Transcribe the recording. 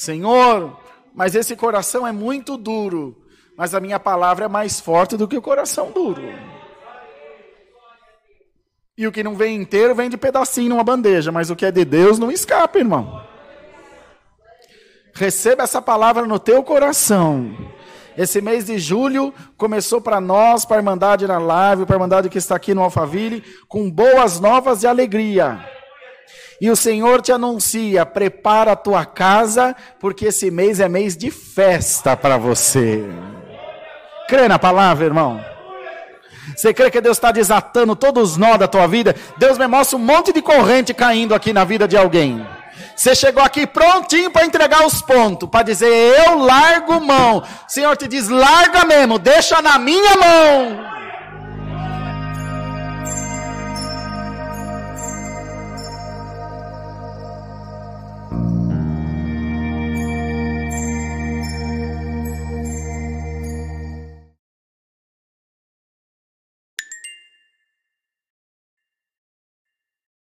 Senhor, mas esse coração é muito duro, mas a minha palavra é mais forte do que o coração duro. E o que não vem inteiro vem de pedacinho numa bandeja, mas o que é de Deus não escapa, irmão. Receba essa palavra no teu coração. Esse mês de julho começou para nós, para a Irmandade na live, para a Irmandade que está aqui no Alphaville, com boas novas e alegria. E o Senhor te anuncia: prepara a tua casa, porque esse mês é mês de festa para você. Crê na palavra, irmão? Você crê que Deus está desatando todos os nós da tua vida? Deus me mostra um monte de corrente caindo aqui na vida de alguém. Você chegou aqui prontinho para entregar os pontos, para dizer eu largo mão. O Senhor te diz: larga mesmo, deixa na minha mão.